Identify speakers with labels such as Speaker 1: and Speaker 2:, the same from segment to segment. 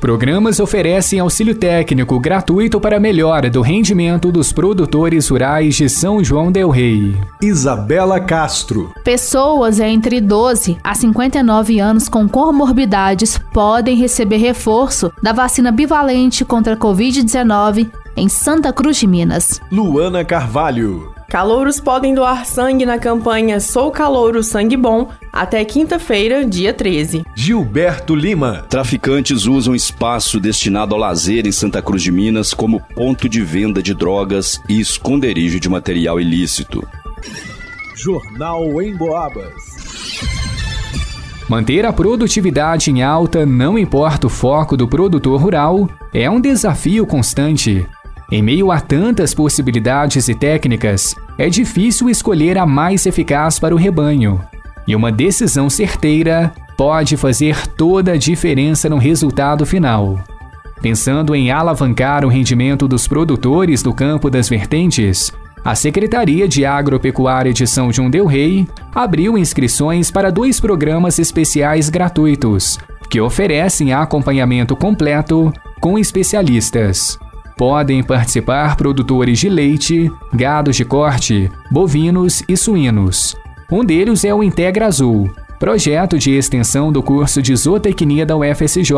Speaker 1: Programas oferecem auxílio técnico gratuito para melhora do rendimento dos produtores rurais de São João del Rei.
Speaker 2: Isabela Castro.
Speaker 3: Pessoas entre 12 a 59 anos com comorbidades podem receber reforço da vacina bivalente contra a Covid-19 em Santa Cruz de Minas.
Speaker 2: Luana Carvalho.
Speaker 4: Calouros podem doar sangue na campanha Sou Calouro Sangue Bom até quinta-feira, dia 13.
Speaker 2: Gilberto Lima.
Speaker 5: Traficantes usam espaço destinado ao lazer em Santa Cruz de Minas como ponto de venda de drogas e esconderijo de material ilícito.
Speaker 2: Jornal em Boabas.
Speaker 1: Manter a produtividade em alta, não importa o foco do produtor rural, é um desafio constante. Em meio a tantas possibilidades e técnicas, é difícil escolher a mais eficaz para o rebanho. E uma decisão certeira pode fazer toda a diferença no resultado final. Pensando em alavancar o rendimento dos produtores do campo das vertentes, a Secretaria de Agropecuária de São João del Rei abriu inscrições para dois programas especiais gratuitos, que oferecem acompanhamento completo com especialistas. Podem participar produtores de leite, gados de corte, bovinos e suínos. Um deles é o Integra Azul, projeto de extensão do curso de zootecnia da UFSJ.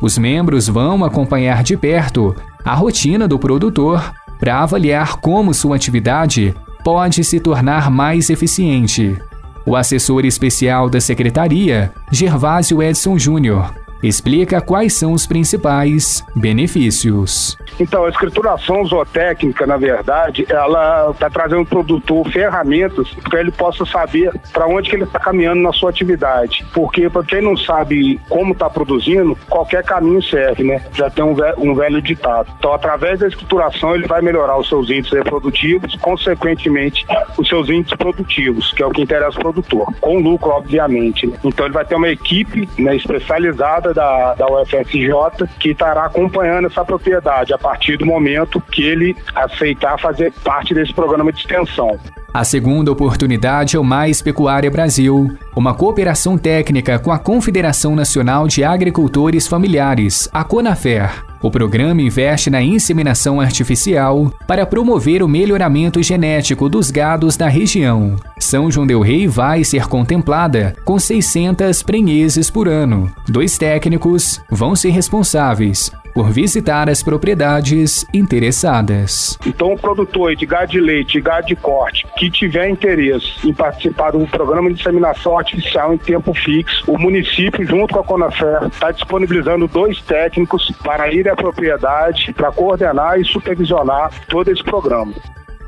Speaker 1: Os membros vão acompanhar de perto a rotina do produtor para avaliar como sua atividade pode se tornar mais eficiente. O assessor especial da secretaria, Gervásio Edson Júnior, explica quais são os principais benefícios.
Speaker 6: Então, a escrituração zootécnica, na verdade, ela está trazendo ao produtor ferramentas para ele possa saber para onde que ele está caminhando na sua atividade. Porque, para quem não sabe como está produzindo, qualquer caminho serve, né? Já tem um velho, um velho ditado. Então, através da escrituração, ele vai melhorar os seus índices reprodutivos, consequentemente, os seus índices produtivos, que é o que interessa ao produtor, com lucro, obviamente. Né? Então, ele vai ter uma equipe né, especializada da, da UFSJ que estará acompanhando essa propriedade a partir do momento que ele aceitar fazer parte desse programa de extensão.
Speaker 1: A segunda oportunidade é o Mais Pecuária Brasil, uma cooperação técnica com a Confederação Nacional de Agricultores Familiares, a CONAFER. O programa investe na inseminação artificial para promover o melhoramento genético dos gados da região. São João del Rei vai ser contemplada com 600 prenheses por ano. Dois técnicos vão ser responsáveis por visitar as propriedades interessadas.
Speaker 6: Então, o produtor de gado de leite e gado de corte que tiver interesse em participar do programa de inseminação artificial em tempo fixo, o município, junto com a Conafer, está disponibilizando dois técnicos para ir à propriedade para coordenar e supervisionar todo esse programa.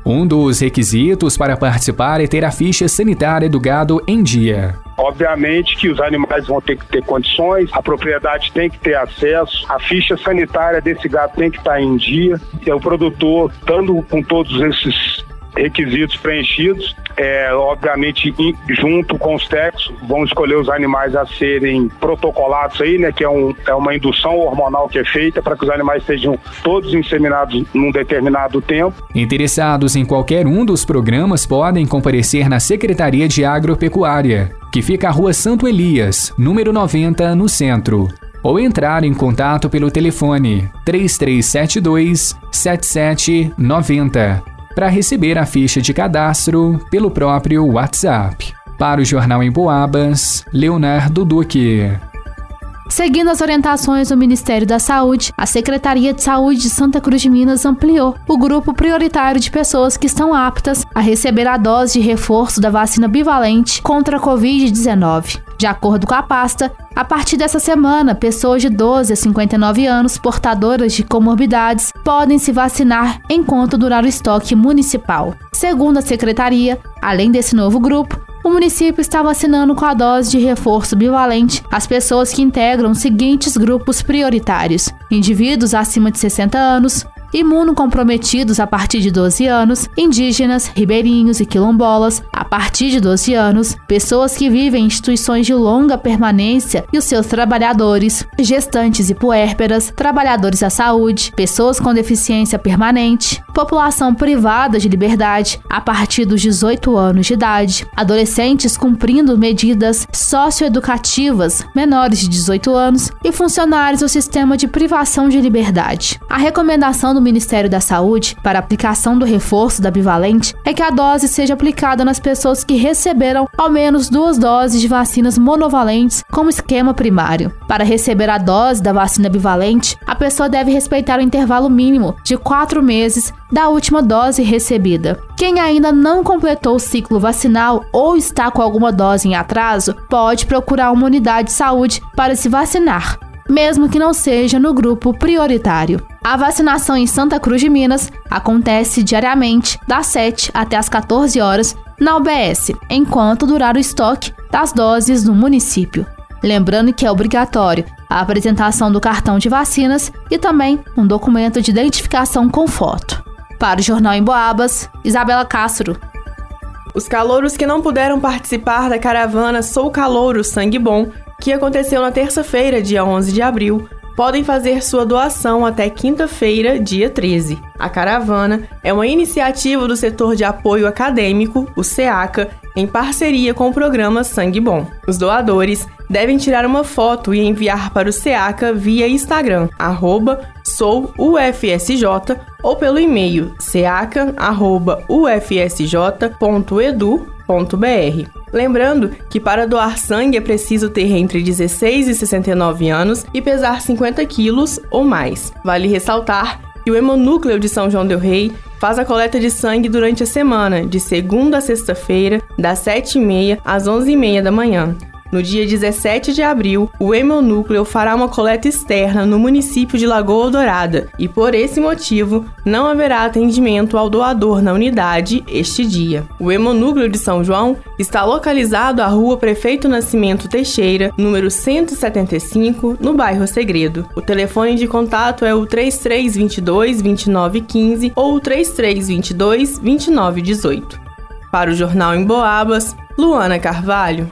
Speaker 1: Um dos requisitos para participar é ter a ficha sanitária do gado em dia.
Speaker 6: Obviamente que os animais vão ter que ter condições, a propriedade tem que ter acesso, a ficha sanitária desse gado tem que estar em dia, e o produtor, estando com todos esses requisitos preenchidos, é, obviamente junto com os técnicos vão escolher os animais a serem protocolados aí, né, que é, um, é uma indução hormonal que é feita para que os animais sejam todos inseminados num determinado tempo.
Speaker 1: Interessados em qualquer um dos programas podem comparecer na Secretaria de Agropecuária, que fica à Rua Santo Elias, número 90, no centro ou entrar em contato pelo telefone 3372 7790 para receber a ficha de cadastro pelo próprio WhatsApp. Para o Jornal em Boabas, Leonardo Duque.
Speaker 3: Seguindo as orientações do Ministério da Saúde, a Secretaria de Saúde de Santa Cruz de Minas ampliou o grupo prioritário de pessoas que estão aptas a receber a dose de reforço da vacina bivalente contra a Covid-19. De acordo com a pasta, a partir dessa semana, pessoas de 12 a 59 anos portadoras de comorbidades podem se vacinar enquanto durar o estoque municipal. Segundo a secretaria, além desse novo grupo, o município está vacinando com a dose de reforço bivalente as pessoas que integram os seguintes grupos prioritários: indivíduos acima de 60 anos, imunocomprometidos a partir de 12 anos, indígenas, ribeirinhos e quilombolas a partir de 12 anos, pessoas que vivem em instituições de longa permanência e os seus trabalhadores, gestantes e puérperas, trabalhadores da saúde, pessoas com deficiência permanente, população privada de liberdade a partir dos 18 anos de idade, adolescentes cumprindo medidas socioeducativas menores de 18 anos e funcionários do sistema de privação de liberdade. A recomendação do Ministério da Saúde para aplicação do reforço da bivalente é que a dose seja aplicada nas pessoas que receberam ao menos duas doses de vacinas monovalentes como esquema primário. Para receber a dose da vacina bivalente, a pessoa deve respeitar o intervalo mínimo de quatro meses da última dose recebida. Quem ainda não completou o ciclo vacinal ou está com alguma dose em atraso, pode procurar uma unidade de saúde para se vacinar mesmo que não seja no grupo prioritário. A vacinação em Santa Cruz de Minas acontece diariamente, das 7 até as 14 horas, na UBS, enquanto durar o estoque das doses no município. Lembrando que é obrigatório a apresentação do cartão de vacinas e também um documento de identificação com foto. Para o Jornal em Boabas, Isabela Castro.
Speaker 4: Os calouros que não puderam participar da caravana Sou Calouro Sangue Bom que aconteceu na terça-feira, dia 11 de abril, podem fazer sua doação até quinta-feira, dia 13. A caravana é uma iniciativa do setor de apoio acadêmico, o SEACA, em parceria com o programa Sangue Bom. Os doadores devem tirar uma foto e enviar para o SEACA via Instagram, souufsj ou pelo e-mail seaca.ufsj.edu.br. Lembrando que para doar sangue é preciso ter entre 16 e 69 anos e pesar 50 quilos ou mais. Vale ressaltar que o Hemonúcleo de São João del Rei faz a coleta de sangue durante a semana, de segunda a sexta-feira, das 7h30 às 11h30 da manhã. No dia 17 de abril, o Hemonúcleo fará uma coleta externa no município de Lagoa Dourada e, por esse motivo, não haverá atendimento ao doador na unidade este dia. O Hemonúcleo de São João está localizado à rua Prefeito Nascimento Teixeira, número 175, no bairro Segredo. O telefone de contato é o 3322 2915 ou 3322 2918. Para o Jornal em Boabas, Luana Carvalho.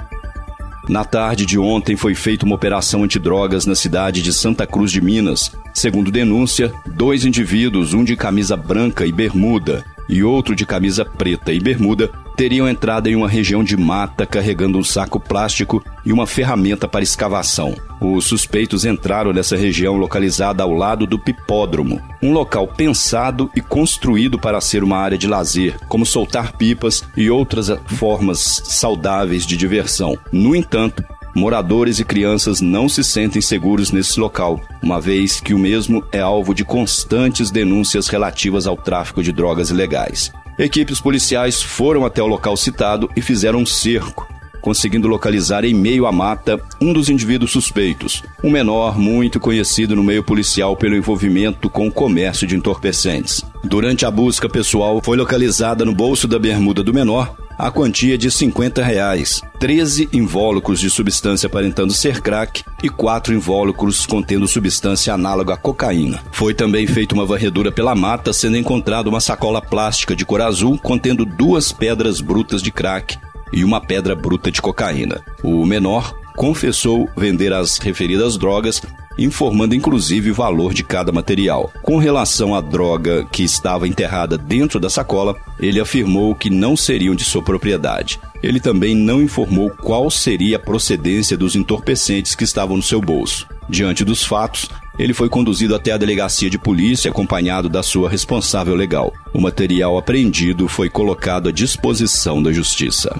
Speaker 5: Na tarde de ontem foi feita uma operação antidrogas na cidade de Santa Cruz de Minas. Segundo denúncia, dois indivíduos, um de camisa branca e bermuda e outro de camisa preta e bermuda, teriam entrado em uma região de mata carregando um saco plástico e uma ferramenta para escavação. Os suspeitos entraram nessa região localizada ao lado do Pipódromo, um local pensado e construído para ser uma área de lazer, como soltar pipas e outras formas saudáveis de diversão. No entanto, moradores e crianças não se sentem seguros nesse local, uma vez que o mesmo é alvo de constantes denúncias relativas ao tráfico de drogas ilegais. Equipes policiais foram até o local citado e fizeram um cerco, conseguindo localizar em meio à mata um dos indivíduos suspeitos, um menor muito conhecido no meio policial pelo envolvimento com o comércio de entorpecentes. Durante a busca pessoal, foi localizada no bolso da bermuda do menor a quantia de 50 reais, 13 invólucros de substância aparentando ser crack e 4 invólucros contendo substância análoga à cocaína. Foi também feita uma varredura pela mata, sendo encontrada uma sacola plástica de cor azul contendo duas pedras brutas de crack e uma pedra bruta de cocaína. O menor confessou vender as referidas drogas informando inclusive o valor de cada material. Com relação à droga que estava enterrada dentro da sacola, ele afirmou que não seriam de sua propriedade. Ele também não informou qual seria a procedência dos entorpecentes que estavam no seu bolso. Diante dos fatos, ele foi conduzido até a delegacia de polícia acompanhado da sua responsável legal. O material apreendido foi colocado à disposição da justiça.